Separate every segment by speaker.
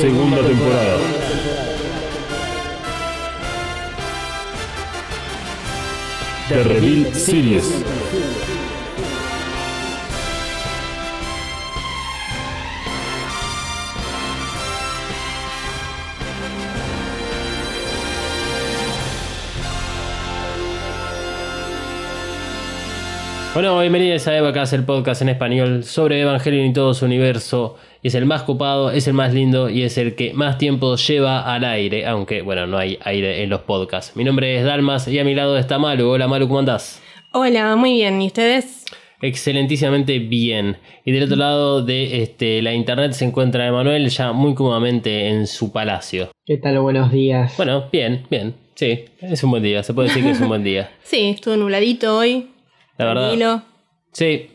Speaker 1: Segunda temporada. The Reveal Series.
Speaker 2: Bueno, bienvenidos a Evacast, el podcast en español sobre Evangelion y todo su universo. Es el más copado, es el más lindo y es el que más tiempo lleva al aire, aunque bueno, no hay aire en los podcasts. Mi nombre es Dalmas y a mi lado está Malu. Hola Malu, ¿cómo andás?
Speaker 3: Hola, muy bien. ¿Y ustedes?
Speaker 2: Excelentísimamente bien. Y del otro lado de este, la internet se encuentra Emanuel ya muy cómodamente en su palacio.
Speaker 4: ¿Qué tal? Buenos días.
Speaker 2: Bueno, bien, bien. Sí, es un buen día, se puede decir que es un buen día.
Speaker 3: Sí, estuvo nubladito hoy.
Speaker 2: La verdad.
Speaker 3: Tranquilo.
Speaker 2: Sí,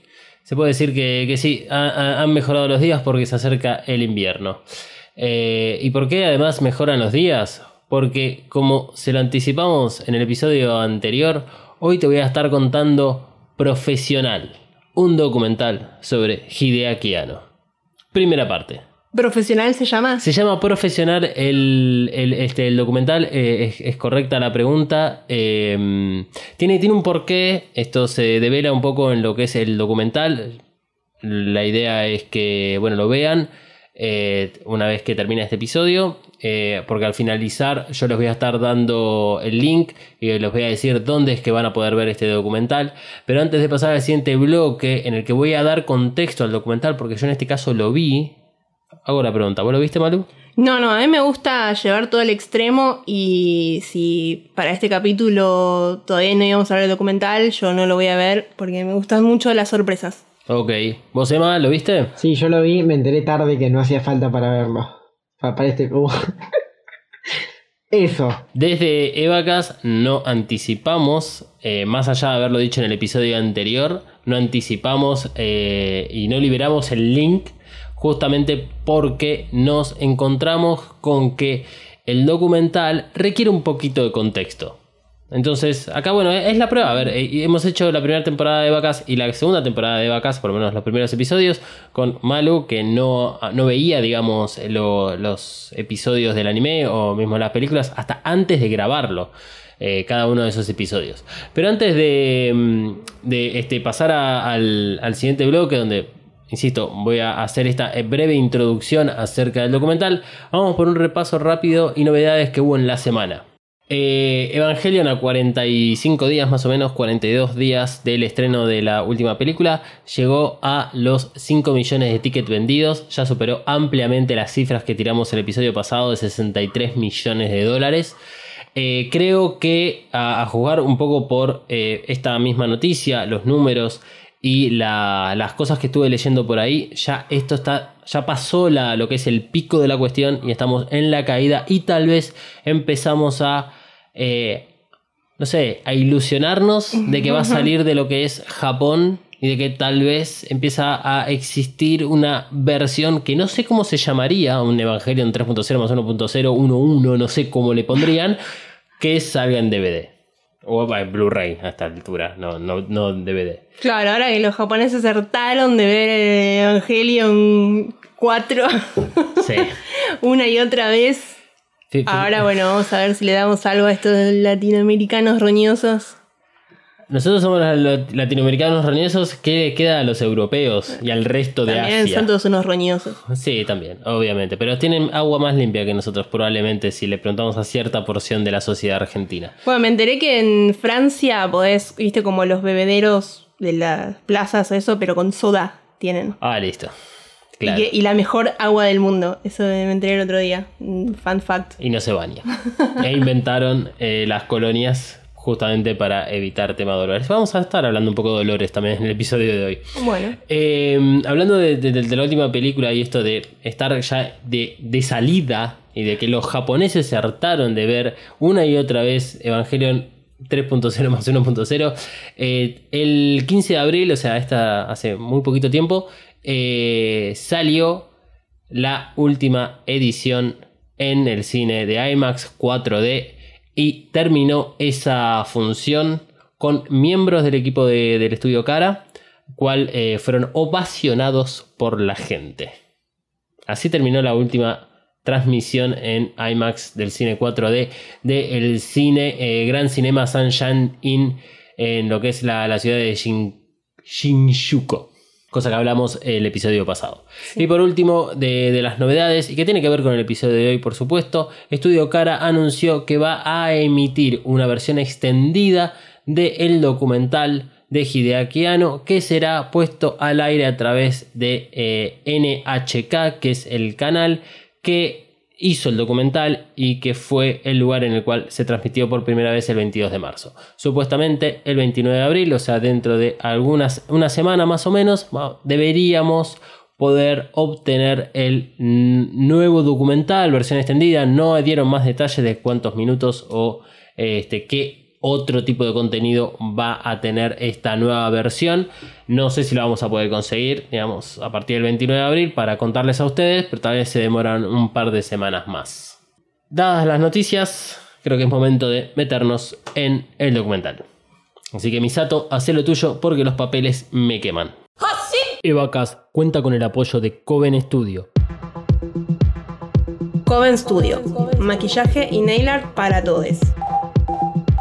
Speaker 2: se puede decir que, que sí, ha- ha- han mejorado los días porque se acerca el invierno. Eh, ¿Y por qué además mejoran los días? Porque como se lo anticipamos en el episodio anterior, hoy te voy a estar contando Profesional, un documental sobre Hideaki Anno. Primera parte.
Speaker 3: ¿Profesional se llama?
Speaker 2: Se llama Profesional el, el- este, el documental, eh, es, correcta la pregunta. eh, tiene, tiene un porqué, esto se devela un poco en lo que es el documental. La idea es que, bueno, lo vean eh, una vez que termine este episodio, eh, porque al finalizar yo les voy a estar dando el link y les voy a decir dónde es que van a poder ver este documental. Pero antes de pasar al siguiente bloque en el que voy a dar contexto al documental, porque yo en este caso lo vi, hago la pregunta, ¿vos lo viste, Malu?
Speaker 3: No, no, a mí me gusta llevar todo el extremo y si para este capítulo todavía no íbamos a ver el documental, yo no lo voy a ver porque me gustan mucho las sorpresas.
Speaker 2: Ok. ¿Vos, Emma, lo viste?
Speaker 4: Sí, yo lo vi, me enteré tarde que no hacía falta para verlo. Pa- Para este. uh. Eso.
Speaker 2: Desde Evacas no anticipamos, eh, más allá de haberlo dicho en el episodio anterior, no anticipamos eh, y no liberamos el link justamente porque nos encontramos con que el documental requiere un poquito de contexto. Entonces, acá bueno, es la prueba. A ver, eh, hemos hecho la primera temporada de Vacas y la segunda temporada de Vacas, por lo menos los primeros episodios, con Malu, que no, no veía, digamos, lo- los episodios del anime o mismo las películas hasta antes de grabarlo. eh, cada uno de esos episodios. Pero antes de, mm, de, este, pasar al, al siguiente bloque, donde Insisto, voy a hacer esta eh, breve introducción acerca del documental. Vamos por un repaso rápido y novedades que hubo en la semana. Eh, Evangelion a 45 días, más o menos 42 días del estreno de la última película, llegó a los 5 millones de tickets vendidos, ya superó ampliamente las cifras que tiramos el episodio pasado de 63 millones de dólares. Eh, creo que a, a jugar un poco por eh, esta misma noticia, los números y la- las cosas que estuve leyendo por ahí, ya esto está, ya pasó la, lo que es el pico de la cuestión y estamos en la caída y tal vez empezamos a, eh, no sé, a ilusionarnos de que va a salir de lo que es Japón y de que tal vez empieza a existir una versión que no sé cómo se llamaría, un Evangelion 3.0 más 1.0, 1.1, no sé cómo le pondrían, que salga en DVD. O en Blu-ray a esta altura, no, no, no DVD.
Speaker 3: Claro, ahora que los japoneses hartaron de ver el Evangelion 4
Speaker 2: Sí.
Speaker 3: una y otra vez, ahora bueno, vamos a ver si le damos algo a estos latinoamericanos roñosos.
Speaker 2: Nosotros somos los lo- latinoamericanos roñosos. ¿Qué queda a los europeos y al resto de
Speaker 3: También
Speaker 2: Asia?
Speaker 3: son todos unos roñosos.
Speaker 2: Sí, también, obviamente. Pero tienen agua más limpia que nosotros, probablemente, si le preguntamos a cierta porción de la sociedad argentina.
Speaker 3: Bueno, me enteré que en Francia podés, viste, como los bebederos de las plazas o eso, pero con soda tienen.
Speaker 2: Ah, listo.
Speaker 3: Y,
Speaker 2: Claro.
Speaker 3: que- y la mejor agua del mundo. Eso me enteré el otro día. Un Fun fact.
Speaker 2: Y no se baña. e inventaron eh, las colonias justamente para evitar tema de dolores. Vamos a estar hablando un poco de dolores también en el episodio de hoy.
Speaker 3: Bueno.
Speaker 2: Eh, hablando de, de- de la última película y esto de estar ya de, de salida y de que los japoneses se hartaron de ver una y otra vez Evangelion 3.0 más 1.0. Eh, el 15 de abril, o sea, esta, hace muy poquito tiempo, eh, salió la última edición en el cine de IMAX 4D y terminó esa función con miembros del equipo de- del estudio Cara, cual eh, fueron ovacionados por la gente. Así terminó la última transmisión en IMAX del cine 4D del cine eh, Gran Cinema Sunshine Inn en lo que es la, la ciudad de Shin-. Cosa que hablamos el episodio pasado. Y por último, de, de las novedades, y que tiene que ver con el episodio de hoy, por supuesto, Estudio Cara anunció que va a emitir una versión extendida del documental de Hideaki Anno que será puesto al aire a través de eh, NHK, que es el canal que hizo el documental y que fue el lugar en el cual se transmitió por primera vez el 22 de marzo. Supuestamente el 29 de abril, o sea, dentro de algunas una semana más o menos, deberíamos poder obtener el nuevo documental, versión extendida. No dieron más detalles de cuántos minutos o este, qué otro tipo de contenido va a tener esta nueva versión. No sé si lo vamos a poder conseguir, digamos, a partir del 29 de abril para contarles a ustedes, pero tal vez se demoran un par de semanas más. Dadas las noticias, creo que es momento de meternos en el documental. Así que Misato, haz lo tuyo porque los papeles me queman. Evacas cuenta con el apoyo de Coven Studio.
Speaker 3: Coven Studio. Maquillaje y nail art para todos.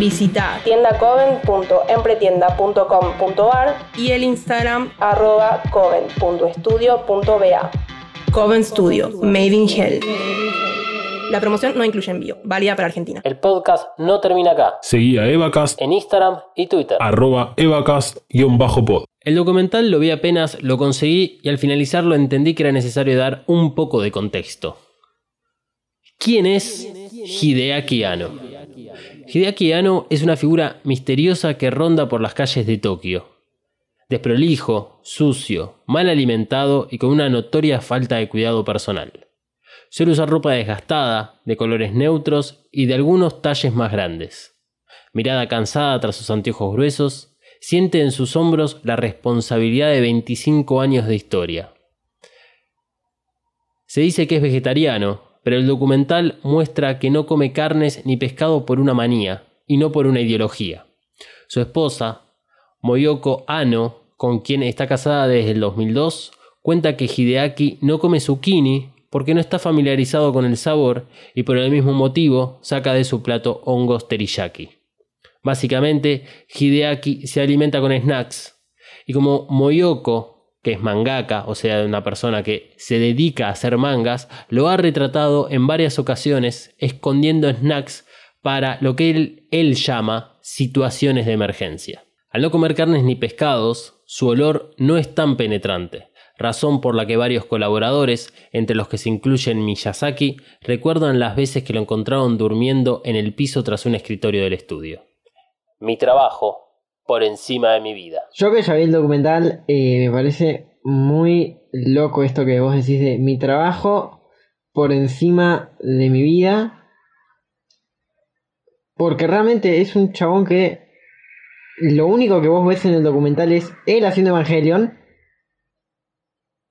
Speaker 3: Visita tiendacoven.empretienda.com.ar y el Instagram arroba coven.estudio.ba. Coven Studio, Made in Hell. La promoción no incluye envío, válida para Argentina.
Speaker 2: El podcast no termina acá.
Speaker 1: Seguí a Evacast,
Speaker 2: En Instagram y Twitter.
Speaker 1: arroba Evacast-pod.
Speaker 2: El documental lo vi apenas, lo conseguí y al finalizarlo entendí que era necesario dar un poco de contexto. ¿Quién es Hideaki Anno? Hideaki Anno es una figura misteriosa que ronda por las calles de Tokio. Desprolijo, sucio, mal alimentado y con una notoria falta de cuidado personal. Suele usar ropa desgastada, de colores neutros y de algunos talles más grandes. Mirada cansada tras sus anteojos gruesos, siente en sus hombros la responsabilidad de 25 años de historia. Se dice que es vegetariano, pero el documental muestra que no come carnes ni pescado por una manía y no por una ideología. Su esposa, Moyoko Ano, con quien está casada desde el 2002, cuenta que Hideaki no come zucchini porque no está familiarizado con el sabor y por el mismo motivo saca de su plato hongos teriyaki. Básicamente, Hideaki se alimenta con snacks. Y como Moyoko, que es mangaka, o sea, una persona que se dedica a hacer mangas, lo ha retratado en varias ocasiones escondiendo snacks para lo que él, él llama situaciones de emergencia. Al no comer carnes ni pescados, su olor no es tan penetrante, razón por la que varios colaboradores, entre los que se incluyen Miyazaki, recuerdan las veces que lo encontraron durmiendo en el piso tras un escritorio del estudio. Mi trabajo por encima de mi vida.
Speaker 4: Yo que ya vi el documental, eh, me parece muy loco esto que vos decís de mi trabajo por encima de mi vida. Porque realmente es un chabón que lo único que vos ves en el documental es él haciendo Evangelion.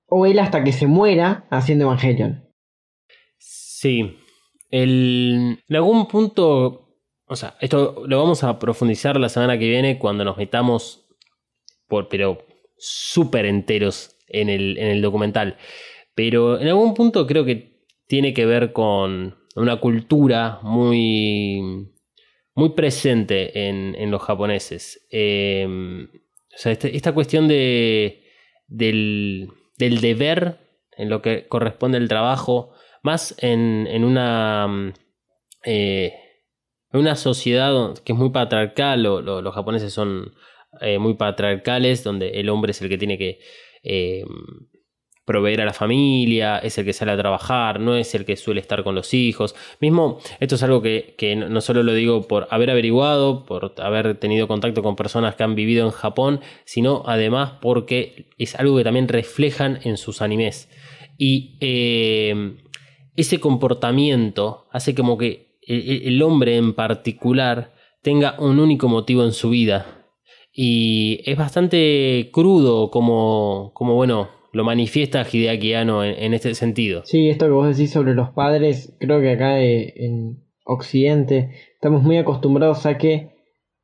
Speaker 4: O él hasta que se muera haciendo Evangelion.
Speaker 2: Sí. El, en algún punto, o sea, esto lo vamos a profundizar la semana que viene cuando nos metamos, por, pero súper enteros en el, en el documental. Pero en algún punto creo que tiene que ver con una cultura muy, muy presente en, en los japoneses. Eh, o sea, este- esta cuestión de, del, del deber en lo que corresponde al trabajo, más en, en una, mm, eh, en una sociedad que es muy patriarcal, lo- lo- los japoneses son eh, muy patriarcales, donde el hombre es el que tiene que eh, proveer a la familia, es el que sale a trabajar, no es el que suele estar con los hijos. Mismo, esto es algo que, no solo lo digo por haber averiguado, por haber tenido contacto con personas que han vivido en Japón, sino además porque es algo que también reflejan en sus animes. Y eh, ese comportamiento hace como que el, el hombre en particular tenga un único motivo en su vida. Y es bastante crudo como, como bueno, lo manifiesta Hideaki Anno en, en este sentido.
Speaker 4: Sí, esto que vos decís sobre los padres, creo que acá eh, en Occidente estamos muy acostumbrados a que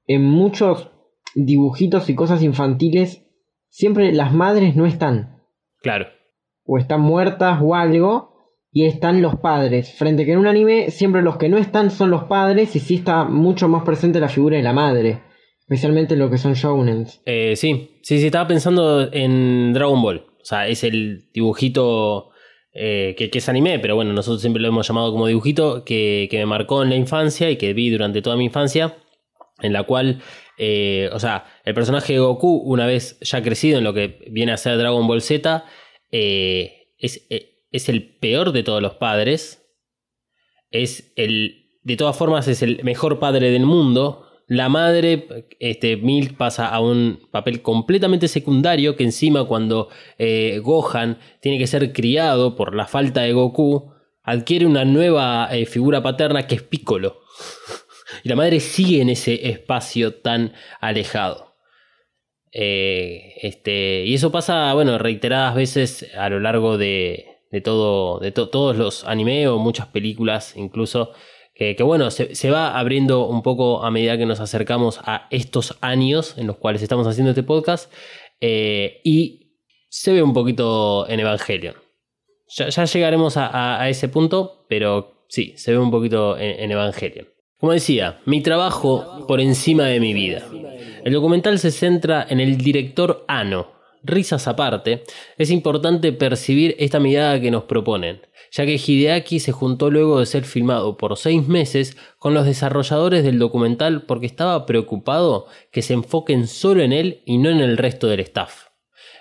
Speaker 4: en muchos dibujitos y cosas infantiles siempre las madres no están.
Speaker 2: Claro.
Speaker 4: O están muertas o algo. Y están los padres. Frente que en un anime siempre los que no están son los padres y sí está mucho más presente la figura de la madre. Especialmente en lo que son shounens.
Speaker 2: Eh, sí, sí, sí, estaba pensando en Dragon Ball. O sea, es el dibujito eh, que, es anime, pero bueno, nosotros siempre lo hemos llamado como dibujito, que, que me marcó en la infancia y que vi durante toda mi infancia, en la cual, eh, o sea, el personaje de Goku, una vez ya crecido en lo que viene a ser Dragon Ball Z, eh, es, es el peor de todos los padres. Es el. De todas formas, es el mejor padre del mundo. La madre, este, Milk pasa a un papel completamente secundario que encima cuando eh, Gohan tiene que ser criado por la falta de Goku, adquiere una nueva eh, figura paterna que es Piccolo. y la madre sigue en ese espacio tan alejado. Eh, este, y eso pasa, bueno, reiteradas veces a lo largo de, de, todo, de to- todos los anime o muchas películas incluso. Que, bueno, se, va abriendo un poco a medida que nos acercamos a estos años en los cuales estamos haciendo este podcast. eh, y se ve un poquito en Evangelion. Ya, llegaremos a, a- a ese punto, pero sí, se ve un poquito en, en Evangelion. Como decía, mi trabajo por encima de mi vida. El documental se centra en el director Ano. Risas aparte, es importante percibir esta mirada que nos proponen, ya que Hideaki se juntó luego de ser filmado por seis meses con los desarrolladores del documental porque estaba preocupado que se enfoquen solo en él y no en el resto del staff.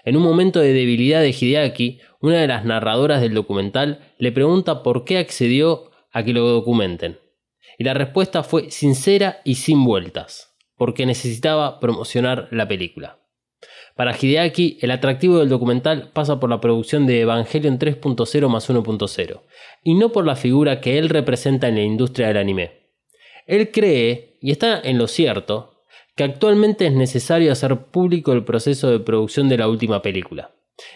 Speaker 2: En un momento de debilidad de Hideaki, una de las narradoras del documental le pregunta por qué accedió a que lo documenten. Y la respuesta fue sincera y sin vueltas, porque necesitaba promocionar la película. Para Hideaki, el atractivo del documental pasa por la producción de Evangelion 3.0 más 1.0, y no por la figura que él representa en la industria del anime. Él cree, y está en lo cierto, que actualmente es necesario hacer público el proceso de producción de la última película.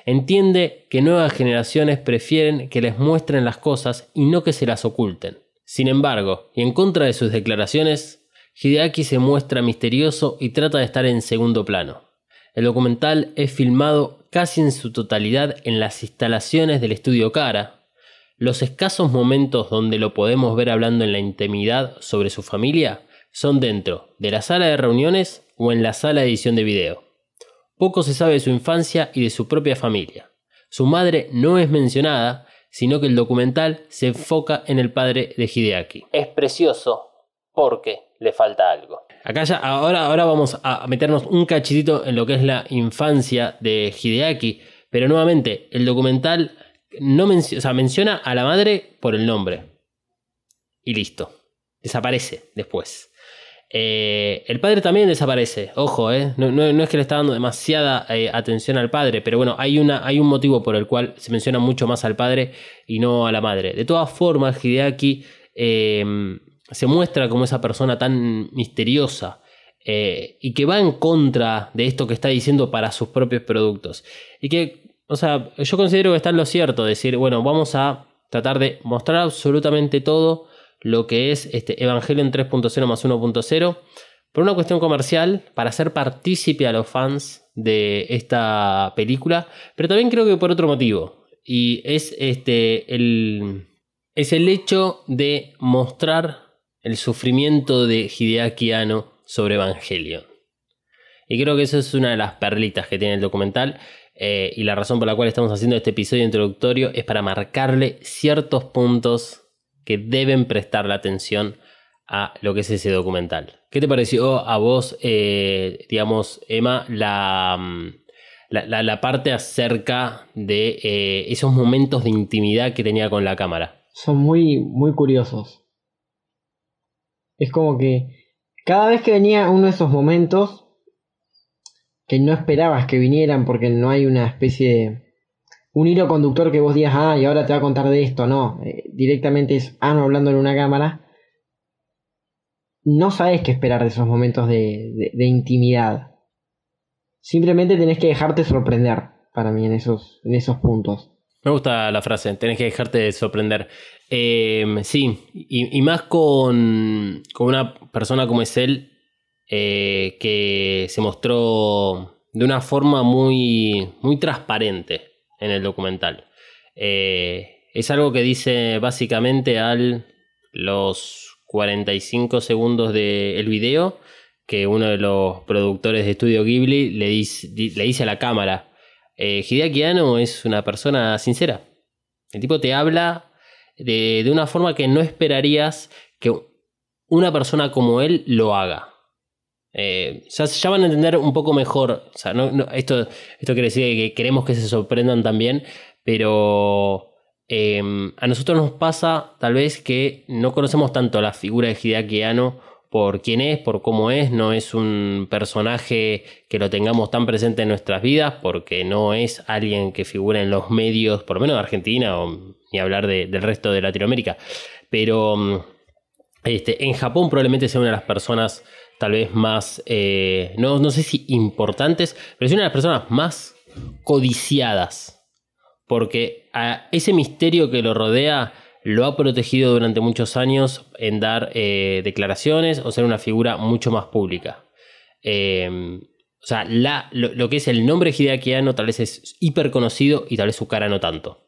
Speaker 2: Entiende que nuevas generaciones prefieren que les muestren las cosas y no que se las oculten. Sin embargo, y en contra de sus declaraciones, Hideaki se muestra misterioso y trata de estar en segundo plano. El documental es filmado casi en su totalidad en las instalaciones del estudio Cara. Los escasos momentos donde lo podemos ver hablando en la intimidad sobre su familia son dentro de la sala de reuniones o en la sala de edición de video. Poco se sabe de su infancia y de su propia familia. Su madre no es mencionada, sino que el documental se enfoca en el padre de Hideaki. Es precioso porque le falta algo. Acá ya, ahora, ahora vamos a meternos un cachitito en lo que es la infancia de Hideaki, pero nuevamente, el documental no menciona a la madre por el nombre. Y listo. Desaparece después. Eh, el padre también desaparece, ojo, eh. no, no- no es que le está dando demasiada eh, atención al padre, pero bueno, hay, una, hay un motivo por el cual se menciona mucho más al padre y no a la madre. De todas formas, Hideaki se muestra como esa persona tan misteriosa eh, y que va en contra de esto que está diciendo para sus propios productos. Y que, o sea, yo considero que está en lo cierto, decir, bueno, vamos a tratar de mostrar absolutamente todo lo que es este Evangelion 3.0 más 1.0 por una cuestión comercial, para hacer partícipe a los fans de esta película, pero también creo que por otro motivo. Y es este el, es el hecho de mostrar el sufrimiento de Hideaki Anno sobre Evangelion. Y creo que eso es una de las perlitas que tiene el documental. eh, y la razón por la cual estamos haciendo este episodio introductorio es para marcarle ciertos puntos que deben prestarle atención a lo que es ese documental. ¿Qué te pareció a vos, eh, digamos, Emma, la, mm, la, la- la parte acerca de eh, esos momentos de intimidad que tenía con la cámara?
Speaker 4: Son muy, muy curiosos. Es como que cada vez que venía uno de esos momentos que no esperabas que vinieran porque no hay una especie de un hilo conductor que vos digas, ah, y ahora te va a contar de esto, no, eh, directamente es Ano hablando en una cámara. No sabes qué esperar de esos momentos de, de- de intimidad. Simplemente tenés que dejarte sorprender para mí en esos, en esos puntos.
Speaker 2: Me gusta la frase, tenés que dejarte de sorprender. Eh, sí, y, más con, con una persona como es él, eh, que se mostró de una forma muy, muy transparente en el documental. Eh, es algo que dice básicamente al los 45 segundos del video que uno de los productores de Estudio Ghibli le dice, di- le dice a la cámara, eh, es una persona sincera. El tipo te habla de, de una forma que no esperarías que una persona como él lo haga. Eh, ya, ya van a entender un poco mejor. O sea, no- no- esto, esto quiere decir que queremos que se sorprendan también, pero eh, a nosotros nos pasa tal vez que no conocemos tanto la figura de Hideaki Anno por quién es, por cómo es, no es un personaje que lo tengamos tan presente en nuestras vidas, porque no es alguien que figura en los medios, por lo menos de Argentina, o ni hablar de- del resto de Latinoamérica. Pero mm, este, en Japón probablemente sea una de las personas tal vez más, eh, no, no sé si importantes, pero es una de las personas más codiciadas. Porque a ese misterio que lo rodea lo ha protegido durante muchos años en dar eh, declaraciones o ser una figura mucho más pública. Eh, o sea, la, lo, que es el nombre Hideaki Anno tal vez es hiper conocido y tal vez su cara no tanto.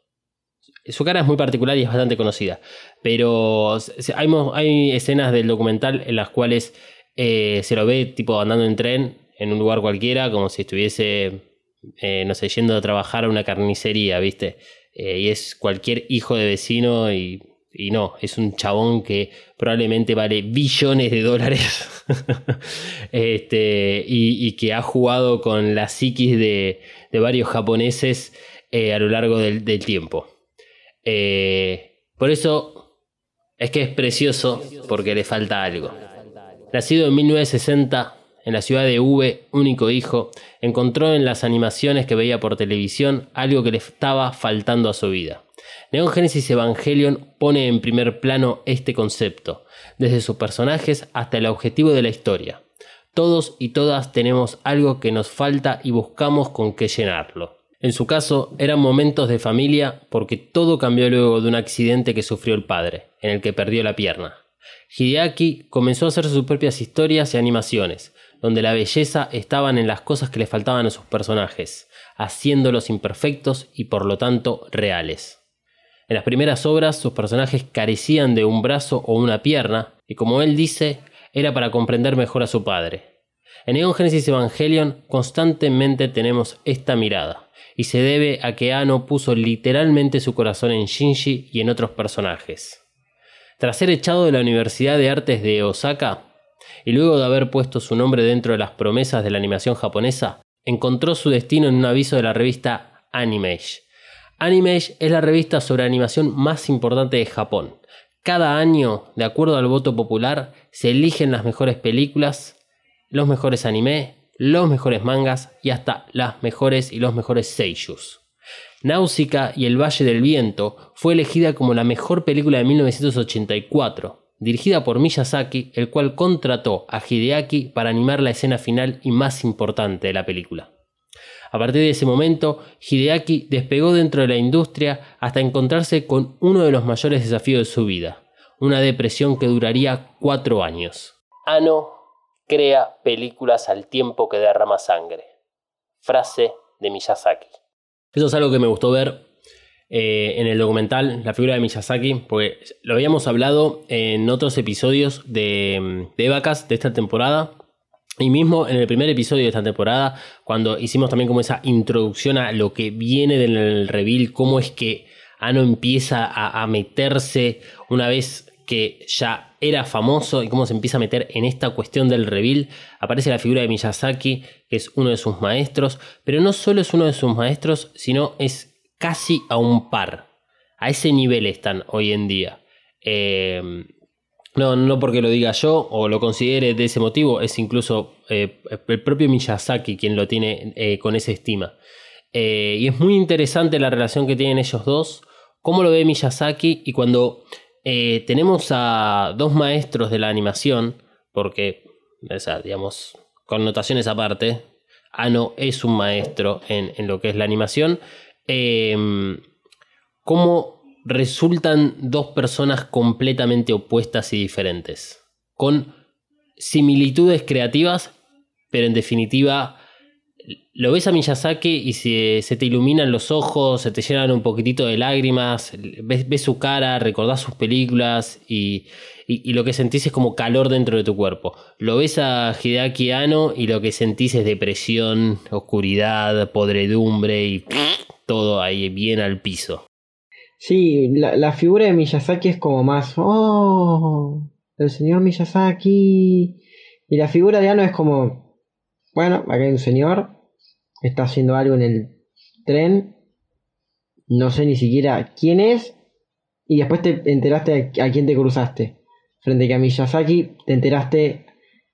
Speaker 2: Su cara es muy particular y es bastante conocida. Pero hay, hay escenas del documental en las cuales eh, se lo ve tipo andando en tren en un lugar cualquiera, como si estuviese, eh, no sé, yendo a trabajar a una carnicería, ¿viste? Eh, y es cualquier hijo de vecino y, no, es un chabón que probablemente vale billones de dólares este, y, y que ha jugado con la psiquis de, de varios japoneses eh, a lo largo del, del tiempo. Eh, por eso es que es precioso porque le falta algo. Nacido en 1960 en la ciudad de V, único hijo, encontró en las animaciones que veía por televisión algo que le estaba faltando a su vida. Neon Genesis Evangelion pone en primer plano este concepto, desde sus personajes hasta el objetivo de la historia. Todos y todas tenemos algo que nos falta y buscamos con qué llenarlo. En su caso, eran momentos de familia porque todo cambió luego de un accidente que sufrió el padre, en el que perdió la pierna. Hideaki comenzó a hacer sus propias historias y animaciones, donde la belleza estaban en las cosas que le faltaban a sus personajes, haciéndolos imperfectos y por lo tanto reales. En las primeras obras sus personajes carecían de un brazo o una pierna, y como él dice, era para comprender mejor a su padre. En Neon Genesis Evangelion constantemente tenemos esta mirada, y se debe a que Ano puso literalmente su corazón en Shinji y en otros personajes. Tras ser echado de la Universidad de Artes de Osaka, y luego de haber puesto su nombre dentro de las promesas de la animación japonesa, encontró su destino en un aviso de la revista Animage. Animage es la revista sobre animación más importante de Japón. Cada año, de acuerdo al voto popular, se eligen las mejores películas, los mejores anime, los mejores mangas y hasta las mejores y los mejores seiyus. Náusica y El Valle del Viento fue elegida como la mejor película de 1984, dirigida por Miyazaki, el cual contrató a Hideaki para animar la escena final y más importante de la película. A partir de ese momento, Hideaki despegó dentro de la industria hasta encontrarse con uno de los mayores desafíos de su vida, una depresión que duraría cuatro años. Ano crea películas al tiempo que derrama sangre. Frase de Miyazaki. Eso es algo que me gustó ver eh, en el documental, la figura de Miyazaki, porque lo habíamos hablado en otros episodios de, de Evacas de esta temporada. Y mismo en el primer episodio de esta temporada, cuando hicimos también como esa introducción a lo que viene del reveal, cómo es que Ano empieza a, a meterse una vez que ya era famoso y cómo se empieza a meter en esta cuestión del reveal. Aparece la figura de Miyazaki, que es uno de sus maestros, pero no solo es uno de sus maestros, sino es casi a un par. A ese nivel están hoy en día. Eh, no, no porque lo diga yo o lo considere de ese motivo, es incluso eh, el propio Miyazaki quien lo tiene eh, con esa estima. y es muy interesante la relación que tienen ellos dos, cómo lo ve Miyazaki y cuando tenemos a dos maestros de la animación, porque, o digamos, connotaciones aparte, Ano es un maestro en, en lo que es la animación, cómo resultan dos personas completamente opuestas y diferentes, con similitudes creativas, pero en definitiva lo ves a Miyazaki y se, se, te iluminan los ojos, se te llenan un poquitito de lágrimas, ves, su cara, recordás sus películas y, y, lo que sentís es como calor dentro de tu cuerpo. Lo ves a Hideaki Anno y lo que sentís es depresión, oscuridad, podredumbre y todo ahí bien al piso.
Speaker 4: Sí, la, la, figura de Miyazaki es como más, oh, el señor Miyazaki. Y la figura de Ano es como, bueno, acá hay un señor, está haciendo algo en el tren, no sé ni siquiera quién es, y después te enteraste a, quién te cruzaste. Frente a que Miyazaki te enteraste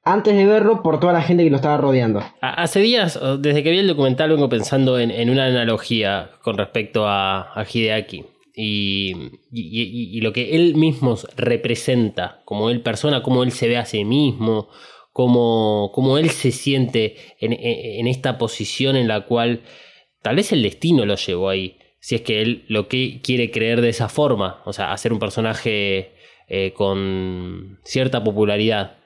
Speaker 4: antes de verlo por toda la gente que lo estaba rodeando.
Speaker 2: Hace días, desde que vi el documental, vengo pensando en, una analogía con respecto a, a Hideaki y, lo que él mismo representa, como él persona, cómo él se ve a sí mismo, cómo, cómo él se siente en, esta posición en la cual tal vez el destino lo llevó ahí, si es que él lo que quiere creer de esa forma, o sea, hacer un personaje eh, con cierta popularidad.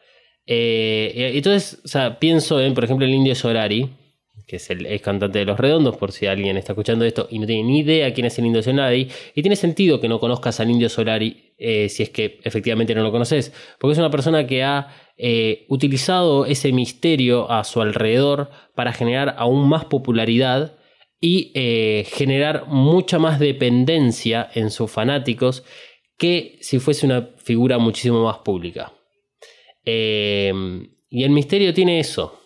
Speaker 2: Eh, entonces, pienso en, por ejemplo, el Indio Solari, que es el cantante de Los Redondos, por si alguien está escuchando esto y no tiene ni idea quién es el Indio Solari. Y tiene sentido que no conozcas al Indio Solari eh, si es que efectivamente no lo conoces, porque es una persona que ha eh, utilizado ese misterio a su alrededor para generar aún más popularidad y eh, generar mucha más dependencia en sus fanáticos que si fuese una figura muchísimo más pública. y el misterio tiene eso,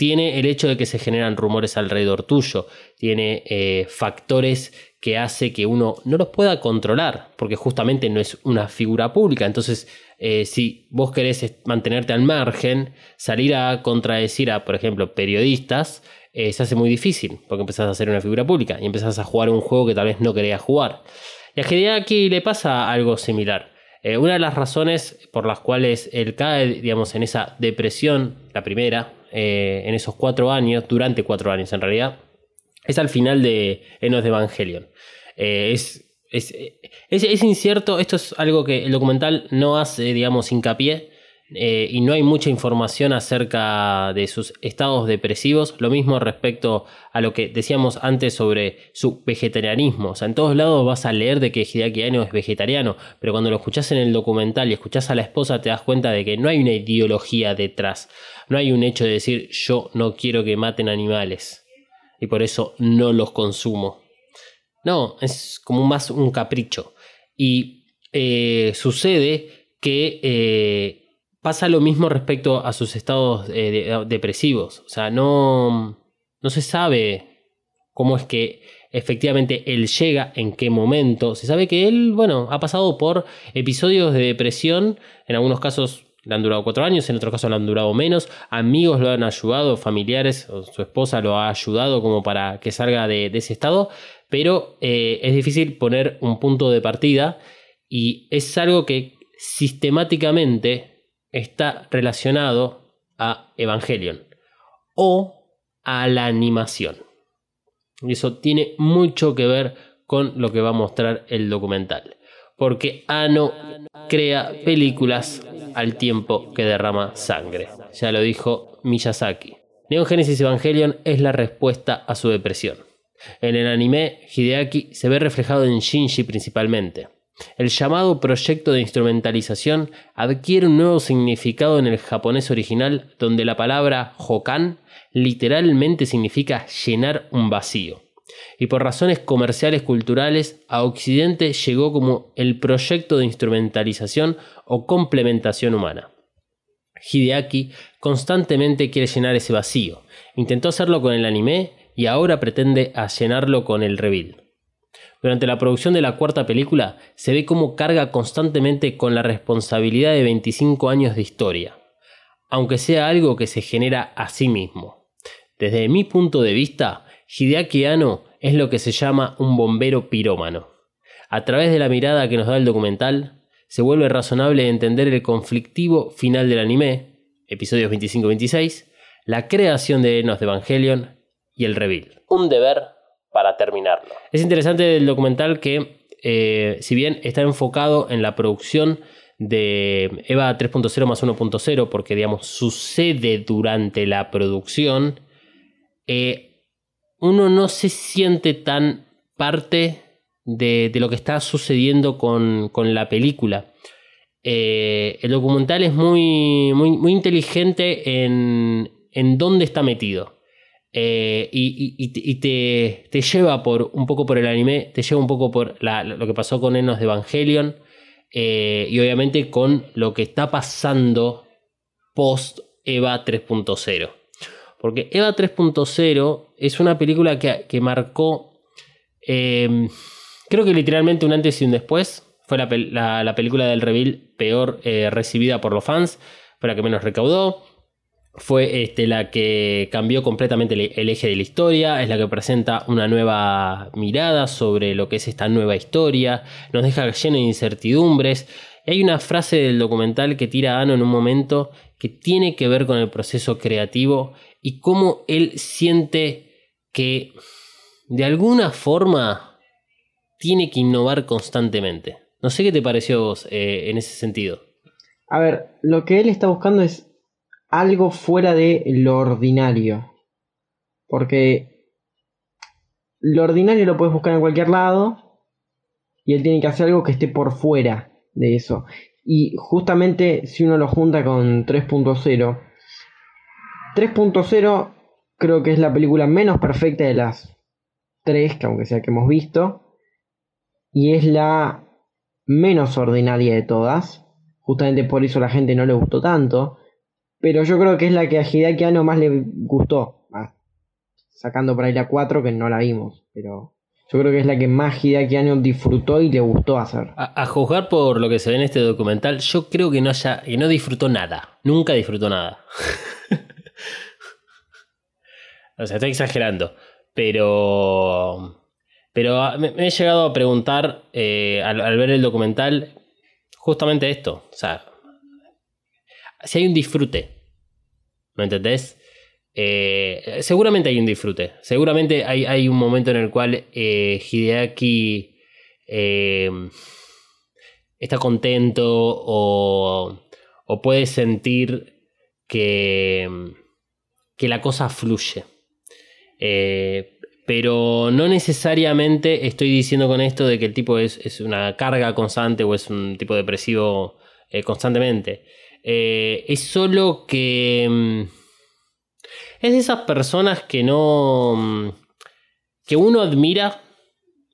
Speaker 2: tiene el hecho de que se generan rumores alrededor tuyo, tiene eh, factores que hace que uno no los pueda controlar, porque justamente no es una figura pública. Entonces, eh, si vos querés mantenerte al margen, salir a contradecir a, por ejemplo, periodistas, eh, se hace muy difícil, porque empezás a ser una figura pública y empezás a jugar un juego que tal vez no querías jugar. Y a aquí le pasa algo similar. una de las razones por las cuales él cae, digamos, en esa depresión, la primera, eh, en esos cuatro años, durante cuatro años en realidad, es al final de Enos de Evangelion. Eh, es, es, incierto, esto es algo que el documental no hace, digamos, hincapié. Eh, y no hay mucha información acerca de sus estados depresivos. Lo mismo respecto a lo que decíamos antes sobre su vegetarianismo. O sea, en todos lados vas a leer de que Hideaki Anno es vegetariano, pero cuando lo escuchas en el documental y escuchas a la esposa te das cuenta de que no hay una ideología detrás. No hay un hecho de decir yo no quiero que maten animales y por eso no los consumo. No, es como más un capricho. Y eh, sucede que eh, pasa lo mismo respecto a sus estados eh, depresivos. O sea, no, no se sabe cómo es que efectivamente él llega, en qué momento. Se sabe que él, bueno, ha pasado por episodios de depresión, en algunos casos le han durado cuatro años, en otro caso le han durado menos, amigos lo han ayudado, familiares, o su esposa lo ha ayudado como para que salga de, ese estado, pero eh, es difícil poner un punto de partida y es algo que sistemáticamente está relacionado a Evangelion o a la animación. Y eso tiene mucho que ver con lo que va a mostrar el documental. Porque Ano crea películas al tiempo que derrama sangre. Ya lo dijo Miyazaki. Neon Genesis Evangelion es la respuesta a su depresión. En el anime, Hideaki se ve reflejado en Shinji principalmente. El llamado proyecto de instrumentalización adquiere un nuevo significado en el japonés original, donde la palabra hokan literalmente significa llenar un vacío. y por razones comerciales culturales a Occidente llegó como el proyecto de instrumentalización o complementación humana. Hideaki constantemente quiere llenar ese vacío. Intentó hacerlo con el anime y ahora pretende llenarlo con el reveal. Durante la producción de la cuarta película se ve cómo carga constantemente con la responsabilidad de 25 años de historia, aunque sea algo que se genera a sí mismo. Desde mi punto de vista, Hideaki Anno es lo que se llama un bombero pirómano. A través de la mirada que nos da el documental, se vuelve razonable entender el conflictivo final del anime, episodios 25-26, la creación de Enos de Evangelion y el reveal. Un deber para terminarlo. Es interesante el documental que, eh, si bien está enfocado en la producción de EVA 3.0 más 1.0, porque digamos sucede durante la producción, eh, uno no se siente tan parte de, lo que está sucediendo con, la película. Eh, el documental es muy, muy, muy inteligente en, en dónde está metido. Eh, y, te, lleva por un poco por el anime, te lleva un poco por lo que pasó con Enos de Evangelion eh, y obviamente con lo que está pasando post Eva 3.0. Porque Eva 3.0 es una película que, marcó, em, creo que literalmente un antes y un después. Fue la, película del reveal peor eh, recibida por los fans, fue la que menos recaudó fue este, la que cambió completamente el, eje de la historia, es la que presenta una nueva mirada sobre lo que es esta nueva historia, nos deja lleno de incertidumbres. Hay una frase del documental que tira a Ano en un momento que tiene que ver con el proceso creativo y cómo él siente que de alguna forma tiene que innovar constantemente. No sé qué te pareció a vos eh, en ese sentido.
Speaker 4: A ver, lo que él está buscando es algo fuera de lo ordinario. Porque lo ordinario lo puedes buscar en cualquier lado y él tiene que hacer algo que esté por fuera de eso. Y justamente si uno lo junta con 3.0, 3.0 creo que es la película menos perfecta de las tres, que aunque sea que hemos visto, y es la menos ordinaria de todas. Justamente por eso la gente no le gustó tanto. Pero yo creo que es la que a Hideaki Anno más le gustó. Ah, sacando por ahí la 4 que no la vimos. Pero yo creo que es la que más Hideaki Anno disfrutó y le gustó hacer.
Speaker 2: A, juzgar por lo que se ve en este documental, yo creo que no, haya, que no disfrutó nada. Nunca disfrutó nada. o sea, estoy exagerando. Pero. Pero me, he llegado a preguntar eh, al, al ver el documental justamente esto. O sea, si hay un disfrute, ¿me entendés? Eh, seguramente hay un disfrute. Seguramente hay, un momento en el cual eh, Hideaki eh, está contento o, o puede sentir que, que, la cosa fluye. pero no necesariamente estoy diciendo con esto de que el tipo es, es una carga constante o es un tipo depresivo constantemente. Eh, es solo que... Mm, es de esas personas que no... Mm, que uno admira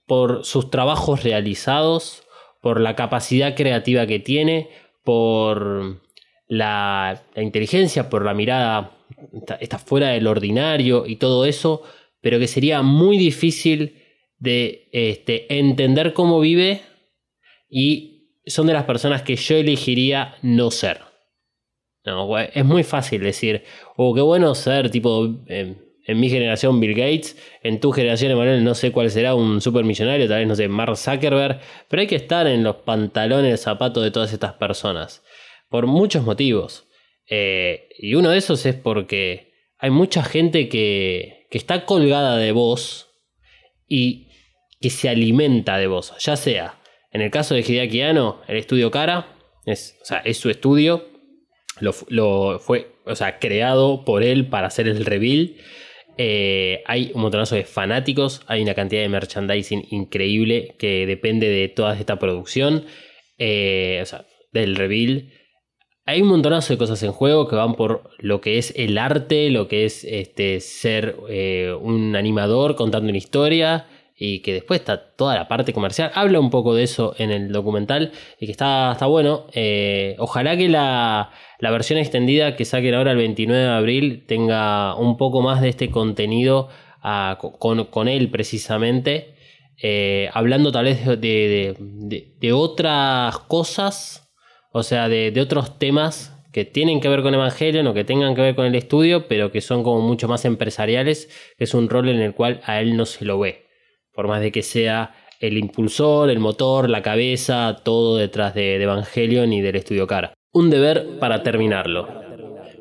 Speaker 2: por sus trabajos realizados, por la capacidad creativa que tiene, por la, inteligencia, por la mirada, está, fuera del ordinario y todo eso, pero que sería muy difícil de este, entender cómo vive y son de las personas que yo elegiría no ser. No, es muy fácil decir, oh, qué bueno ser tipo en mi generación Bill Gates, en tu generación Emanuel no sé cuál será un supermillonario, tal vez no sé, Mark Zuckerberg, pero hay que estar en los pantalones, zapatos de todas estas personas, por muchos motivos. Eh, y uno de esos es porque hay mucha gente que, que está colgada de vos y que se alimenta de vos, ya sea, en el caso de Hideaki Anno, el estudio Cara, es, o sea, es su estudio, lo, fue, o sea, creado por él para hacer el reveal. Eh, hay un montonazo de fanáticos, hay una cantidad de merchandising increíble que depende de toda esta producción, eh, o sea, del reveal. hay un montonazo de cosas en juego que van por lo que es el arte, lo que es este, ser eh, un animador contando una historia y que después está toda la parte comercial. Habla un poco de eso en el documental y que está, está bueno. Eh, ojalá que la, la versión extendida que saquen ahora el 29 de abril tenga un poco más de este contenido ah, con, con él precisamente. Eh, hablando tal vez de, de- de- otras cosas, o sea, de otros temas que tienen que ver con Evangelion o que tengan que ver con el estudio, pero que son como mucho más empresariales, que es un rol en el cual a él no se lo ve, por más de que sea el impulsor, el motor, la cabeza, todo detrás de, Evangelion y del estudio Cara. Un deber para terminarlo.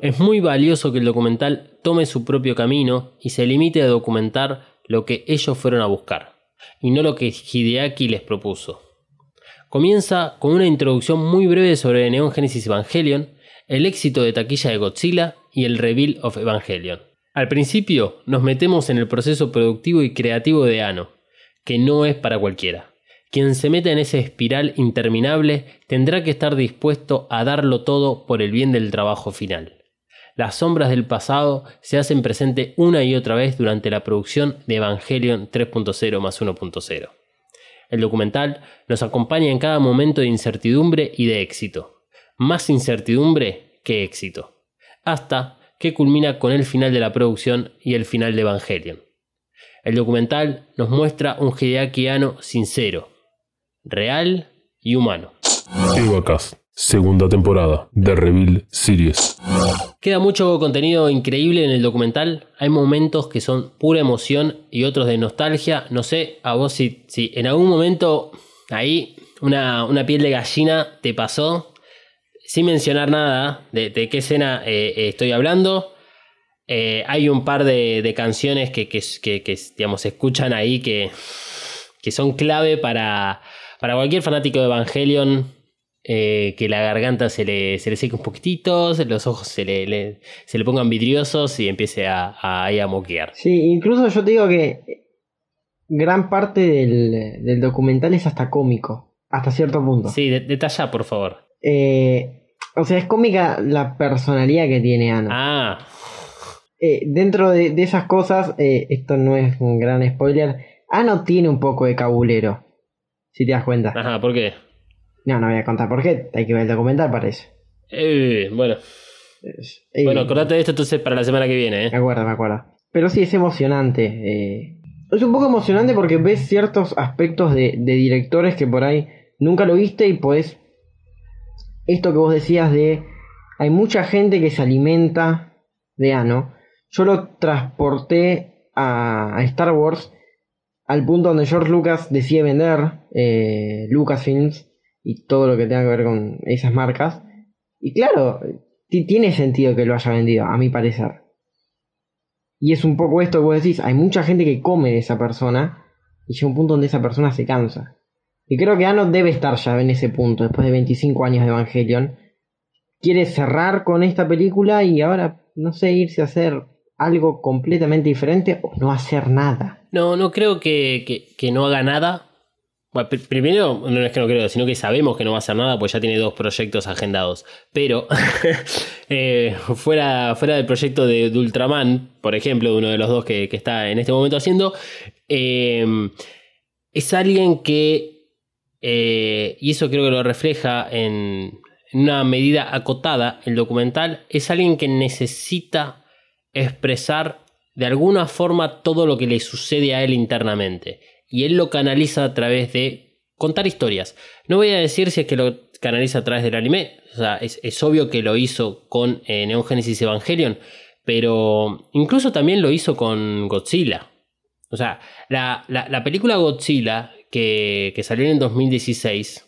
Speaker 2: Es muy valioso que el documental tome su propio camino y se limite a documentar lo que ellos fueron a buscar, y no lo que Hideaki les propuso. Comienza con una introducción muy breve sobre Neon Genesis Evangelion, el éxito de taquilla de Godzilla y el reveal of Evangelion. Al principio nos metemos en el proceso productivo y creativo de Ano, que no es para cualquiera. Quien se meta en esa espiral interminable tendrá que estar dispuesto a darlo todo por el bien del trabajo final. Las sombras del pasado se hacen presente una y otra vez durante la producción de Evangelion 3.0 más 1.0. El documental nos acompaña en cada momento de incertidumbre y de éxito. Más incertidumbre que éxito. Hasta que culmina con el final de la producción y el final de Evangelion. El documental nos muestra un Hideaki Anno sincero, real y humano.
Speaker 1: Evacast, segunda temporada de Reveal Series.
Speaker 2: Queda mucho contenido increíble en el documental. Hay momentos que son pura emoción y otros de nostalgia. No sé, a vos si, si en algún momento ahí una, una piel de gallina te pasó. Sin mencionar nada de, de qué escena eh, eh, estoy hablando. Eh, hay un par de, de canciones que, que, que- que, digamos, se escuchan ahí que, que son clave para, para cualquier fanático de Evangelion. eh, que la garganta se le, se le seque un poquitito, se- los ojos se le, le- se le pongan vidriosos y empiece a, a, a moquear.
Speaker 4: Sí, incluso yo te digo que gran parte del, del documental es hasta cómico, hasta cierto punto.
Speaker 2: Sí, de- detalla, por favor.
Speaker 4: Eh, o sea, es cómica la personalidad que tiene Ana.
Speaker 2: Ah,
Speaker 4: Eh, dentro de, de esas cosas, eh, esto no es un gran spoiler, Ano tiene un poco de cabulero, si te das cuenta.
Speaker 2: ajá, ¿por qué?
Speaker 4: No, no voy a contar por qué, hay que ver el documental para eso.
Speaker 2: Eh, bueno,
Speaker 4: Eh,
Speaker 2: bueno, acordate de esto entonces para la semana que viene, ¿eh?
Speaker 4: Me acuerdo, me acuerdo. Pero sí, es emocionante. Es un poco emocionante porque ves ciertos aspectos de, de directores que por ahí nunca lo viste y podés... Esto que vos decías de... Hay mucha gente que se alimenta de Ano. Yo lo transporté a, Star Wars al punto donde George Lucas decide vender eh, Lucasfilms y todo lo que tenga que ver con esas marcas. Y claro, ti- tiene sentido que lo haya vendido, a mi parecer. Y es un poco esto que vos decís, hay mucha gente que come de esa persona y llega un punto donde esa persona se cansa. Y creo que Ano debe estar ya en ese punto, después de 25 años de Evangelion. Quiere cerrar con esta película y ahora, no sé, irse a hacer algo completamente diferente o no hacer nada.
Speaker 2: No, no creo que, que- que no haga nada. Bueno, pr- primero, no es que no creo, sino que sabemos que no va a hacer nada, pues ya tiene dos proyectos agendados. Pero, eh, fuera, fuera del proyecto de, de Ultraman, por ejemplo, uno de los dos que, que está en este momento haciendo, eh, es alguien que, eh, y eso creo que lo refleja en una medida acotada el documental, es alguien que necesita expresar de alguna forma todo lo que le sucede a él internamente. Y él lo canaliza a través de contar historias. No voy a decir si es que lo canaliza a través del anime. O sea, es, es obvio que lo hizo con eh, Neon Genesis Evangelion. Pero incluso también lo hizo con Godzilla. O sea, la, la- la película Godzilla que, que salió en 2016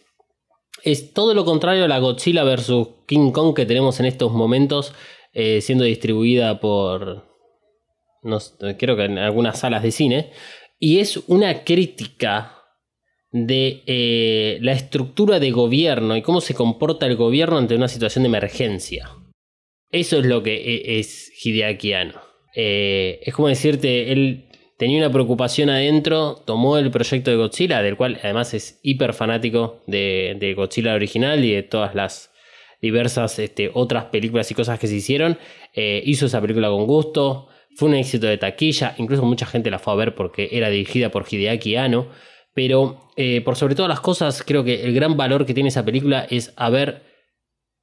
Speaker 2: es todo lo contrario a la Godzilla vs. King Kong que tenemos en estos momentos eh, siendo distribuida por, no creo que en algunas salas de cine, y es una crítica de eh, la estructura de gobierno y cómo se comporta el gobierno ante una situación de emergencia. Eso es lo que e- es Hideaki Anno. Eh, es como decirte, él tenía una preocupación adentro, tomó el proyecto de Godzilla, del cual además es hiper fanático de, de Godzilla original y de todas las diversas este, otras películas y cosas que se hicieron. Eh, hizo esa película con gusto, fue un éxito de taquilla, incluso mucha gente la fue a ver porque era dirigida por Hideaki Anno. Pero eh, por sobre todas las cosas, creo que el gran valor que tiene esa película es haber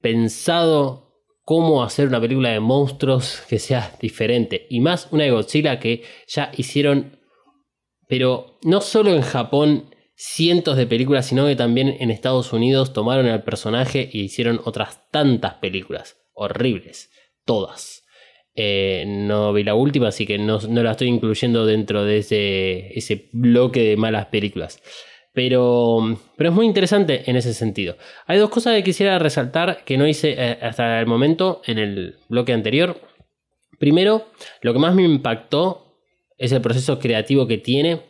Speaker 2: pensado cómo hacer una película de monstruos que sea diferente. Y más una de Godzilla que ya hicieron, pero no solo en Japón, cientos de películas, sino que también en Estados Unidos tomaron al personaje y hicieron otras tantas películas. Horribles. Todas. Eh, no vi la última, así que no, la estoy incluyendo dentro de ese, ese bloque de malas películas. Pero, pero es muy interesante en ese sentido. Hay dos cosas que quisiera resaltar que no hice eh, hasta el momento en el bloque anterior. Primero, lo que más me impactó es el proceso creativo que tiene,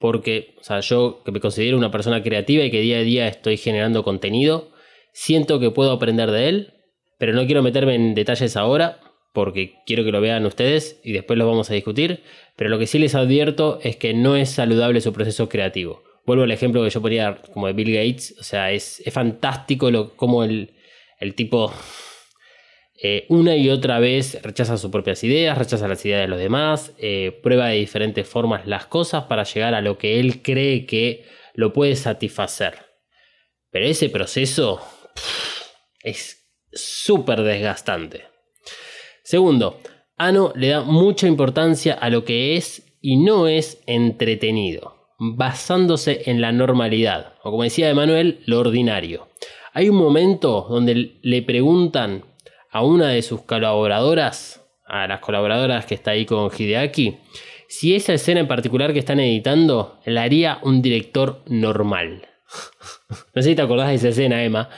Speaker 2: porque o sea, yo que me considero una persona creativa y que día a día estoy generando contenido, siento que puedo aprender de él, pero no quiero meterme en detalles ahora, porque quiero que lo vean ustedes y después lo vamos a discutir, pero lo que sí les advierto es que no es saludable su proceso creativo. Vuelvo al ejemplo que yo ponía como de Bill Gates, o sea, es, fantástico lo, como el, tipo eh, una y otra vez rechaza sus propias ideas, rechaza las ideas de los demás, eh, prueba de diferentes formas las cosas para llegar a lo que él cree que lo puede satisfacer. Pero ese proceso es súper desgastante. Segundo, Ano le da mucha importancia a lo que es y no es entretenido basándose en la normalidad, o como decía Emanuel, lo ordinario. Hay un momento donde le preguntan a una de sus colaboradoras, a las colaboradoras que está ahí con Hideaki, si esa escena en particular que están editando la haría un director normal. no sé si te acordás de esa escena, Emma,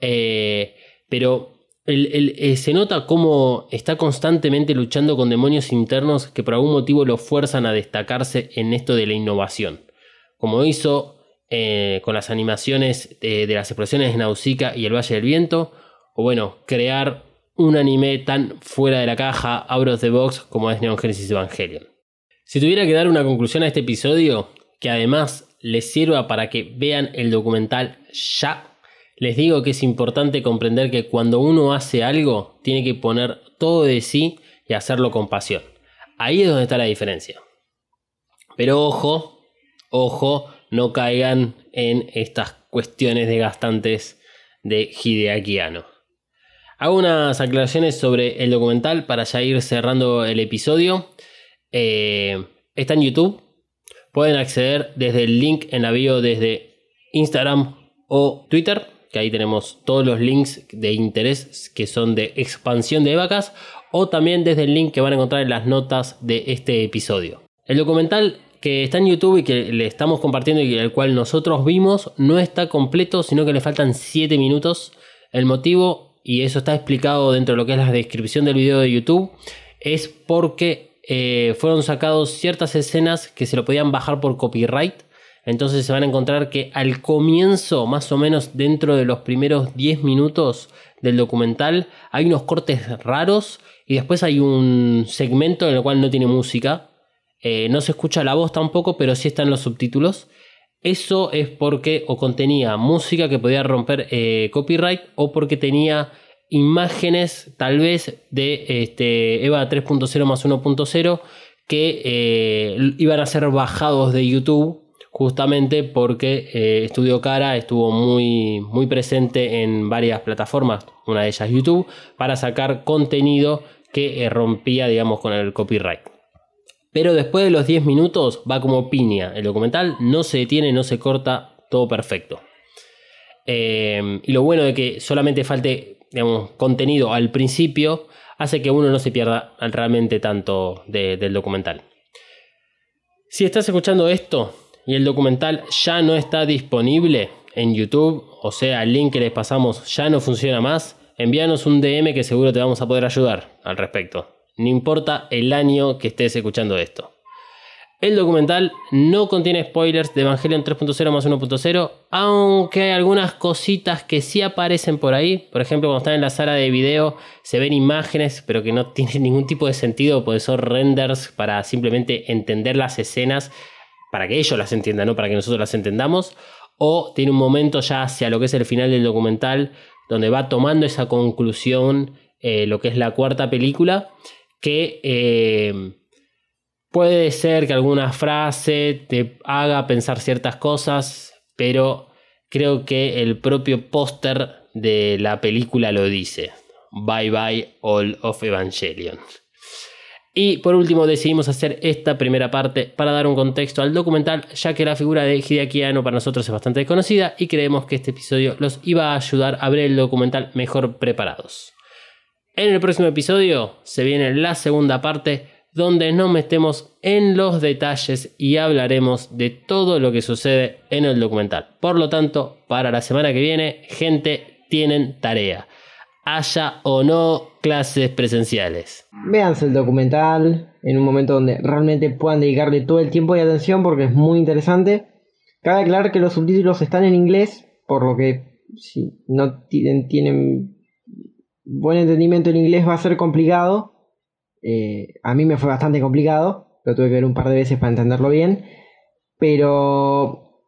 Speaker 2: eh, pero eh, se nota cómo está constantemente luchando con demonios internos que por algún motivo lo fuerzan a destacarse en esto de la innovación. Como hizo eh, con las animaciones de, las explosiones de Nausicaa y el Valle del Viento, o bueno, crear un anime tan fuera de la caja, out of the box, como es Neon Genesis Evangelion. Si tuviera que dar una conclusión a este episodio, que además les sirva para que vean el documental ya les digo que es importante comprender que cuando uno hace algo, tiene que poner todo de sí y hacerlo con pasión. Ahí es donde está la diferencia. Pero ojo, ojo, no caigan en estas cuestiones desgastantes de Hideaki Hago unas aclaraciones sobre el documental para ya ir cerrando el episodio. Eh, está en YouTube. Pueden acceder desde el link en la bio desde Instagram o Twitter que ahí tenemos todos los links de interés que son de expansión de vacas, o también desde el link que van a encontrar en las notas de este episodio. El documental que está en YouTube y que le estamos compartiendo y el cual nosotros vimos no está completo, sino que le faltan 7 minutos. El motivo, y eso está explicado dentro de lo que es la descripción del video de YouTube, es porque eh, fueron sacados ciertas escenas que se lo podían bajar por copyright entonces se van a encontrar que al comienzo, más o menos dentro de los primeros 10 minutos del documental, hay unos cortes raros y después hay un segmento en el cual no tiene música. Eh, no se escucha la voz tampoco, pero sí están los subtítulos. Eso es porque o contenía música que podía romper eh, copyright o porque tenía imágenes tal vez de este, EVA 3.0 más 1.0 que eh, iban a ser bajados de YouTube justamente porque eh, Estudio Cara estuvo muy, muy presente en varias plataformas, una de ellas YouTube, para sacar contenido que eh, rompía, digamos, con el copyright. Pero después de los 10 minutos va como piña. El documental no se detiene, no se corta, todo perfecto. Eh, y lo bueno de que solamente falte digamos, contenido al principio hace que uno no se pierda realmente tanto del documental. Si estás escuchando esto, y el documental ya no está disponible en YouTube, o sea, el link que les pasamos ya no funciona más, envíanos un DM que seguro te vamos a poder ayudar al respecto. No importa el año que estés escuchando esto. El documental no contiene spoilers de Evangelion 3.0 más 1.0, aunque hay algunas cositas que sí aparecen por ahí. Por ejemplo, cuando están en la sala de video se ven imágenes, pero que no tienen ningún tipo de sentido, porque son renders para simplemente entender las escenas para que ellos las entiendan, no para que nosotros las entendamos, o tiene un momento ya hacia lo que es el final del documental donde va tomando esa conclusión eh, lo que es la cuarta película, que eh, puede ser que alguna frase te haga pensar ciertas cosas, pero creo que el propio póster de la película lo dice. Bye bye all of Evangelion. Y por último decidimos hacer esta primera parte para dar un contexto al documental, ya que la figura de Hideaki Anno para nosotros es bastante desconocida y creemos que este episodio los iba a ayudar a ver el documental mejor preparados. En el próximo episodio se viene la segunda parte donde nos metemos en los detalles y hablaremos de todo lo que sucede en el documental. Por lo tanto, para la semana que viene, gente, tienen tarea haya o no clases presenciales.
Speaker 4: Véanse el documental en un momento donde realmente puedan dedicarle todo el tiempo y atención porque es muy interesante. Cabe aclarar que los subtítulos están en inglés, por lo que si no tienen, buen entendimiento en inglés va a ser complicado. Eh, a mí me fue bastante complicado, lo tuve que ver un par de veces para entenderlo bien, pero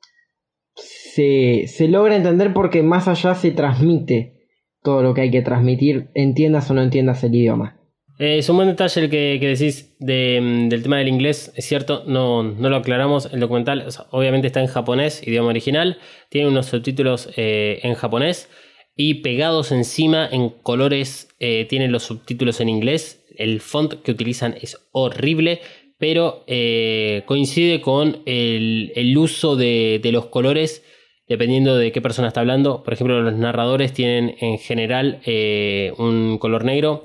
Speaker 4: se, se logra entender porque más allá se transmite todo lo que hay que transmitir, entiendas o no entiendas el idioma.
Speaker 2: Eh, es un buen detalle el que, decís mm, del tema del inglés, es cierto, no, no lo aclaramos, el documental obviamente está en japonés, idioma original, tiene unos subtítulos eh, en japonés y pegados encima en colores eh, tienen los subtítulos en inglés, el font que utilizan es horrible, pero coincide con el, uso de, de los colores dependiendo de qué persona está hablando. Por ejemplo, los narradores tienen en general eh, un color negro.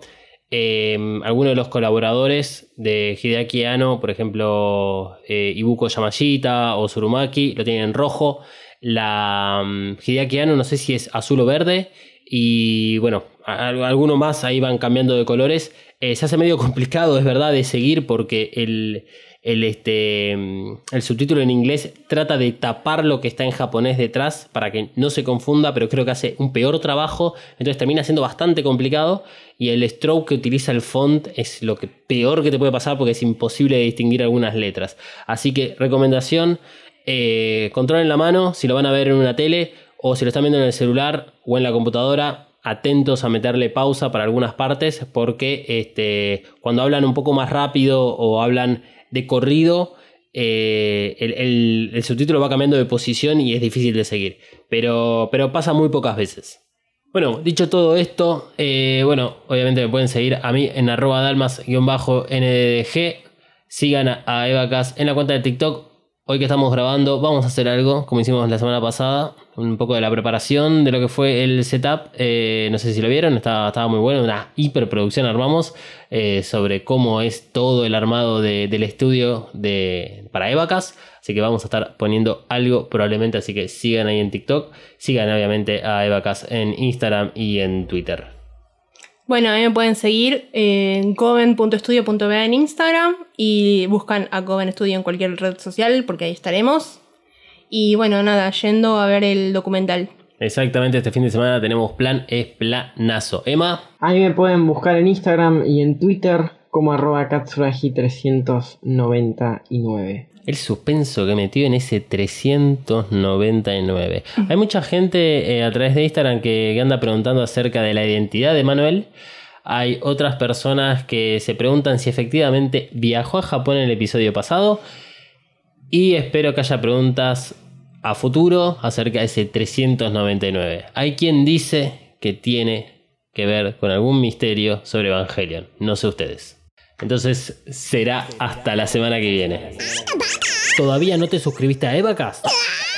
Speaker 2: Eh, algunos de los colaboradores de Hideaki Anno, por ejemplo, eh, Ibuko Yamashita o Surumaki, lo tienen en rojo. La um, no sé si es azul o verde. Y bueno, algunos más ahí van cambiando de colores. se hace medio complicado, es verdad, de seguir porque el, el, este, el subtítulo en inglés trata de tapar lo que está en japonés detrás para que no se confunda, pero creo que hace un peor trabajo, entonces termina siendo bastante complicado y el stroke que utiliza el font es lo que peor que te puede pasar porque es imposible distinguir algunas letras. Así que recomendación, eh, controlen la mano si lo van a ver en una tele o si lo están viendo en el celular o en la computadora, atentos a meterle pausa para algunas partes porque este, cuando hablan un poco más rápido o hablan de corrido, eh, el, subtítulo va cambiando de posición y es difícil de seguir. Pero, pero pasa muy pocas veces. Bueno, dicho todo esto, eh, bueno, obviamente me pueden seguir a mí en arroba dalmas-ndg. Sigan a, a Eva en la cuenta de TikTok Hoy que estamos grabando vamos a hacer algo, como hicimos la semana pasada, un poco de la preparación de lo que fue el setup. Eh, no sé si lo vieron, estaba, muy bueno, una hiperproducción armamos eh, sobre cómo es todo el armado del estudio de, para Evacas. Así que vamos a estar poniendo algo probablemente, así que sigan ahí en TikTok, sigan obviamente a Evacas en Instagram y en Twitter.
Speaker 3: Bueno, a mí me pueden seguir en coven.estudio.ba en Instagram y buscan a Coven Studio en cualquier red social porque ahí estaremos. Y bueno, nada, yendo a ver el documental.
Speaker 2: Exactamente, este fin de semana tenemos plan, es planazo. Emma.
Speaker 4: Ahí me pueden buscar en Instagram y en Twitter como arroba katsuragi399
Speaker 2: el suspenso que metió en ese 399. Hay mucha gente eh, a través de Instagram que, anda preguntando acerca de la identidad de Manuel. Hay otras personas que se preguntan si efectivamente viajó a Japón en el episodio pasado. Y espero que haya preguntas a futuro acerca de ese 399. Hay quien dice que tiene que ver con algún misterio sobre Evangelion. No sé ustedes. Entonces será hasta la semana que viene. ¿Todavía no te suscribiste a Evacast?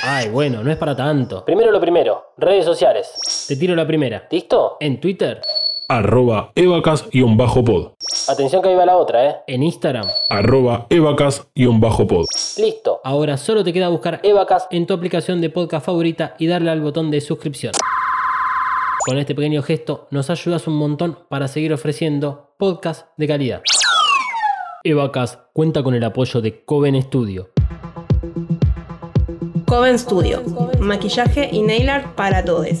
Speaker 2: Ay, bueno, no es para tanto. Primero lo primero, redes sociales. Te tiro la primera. ¿Listo? En Twitter.
Speaker 1: Arroba evacas-pod.
Speaker 2: Atención que ahí va la otra, ¿eh? En Instagram.
Speaker 1: Arroba evacas-pod.
Speaker 2: Listo. Ahora solo te queda buscar Evacas en tu aplicación de podcast favorita y darle al botón de suscripción. Con este pequeño gesto nos ayudas un montón para seguir ofreciendo podcast de calidad. Evacas cuenta con el apoyo de Coven Studio.
Speaker 3: Coven Studio, maquillaje y nail art para todos.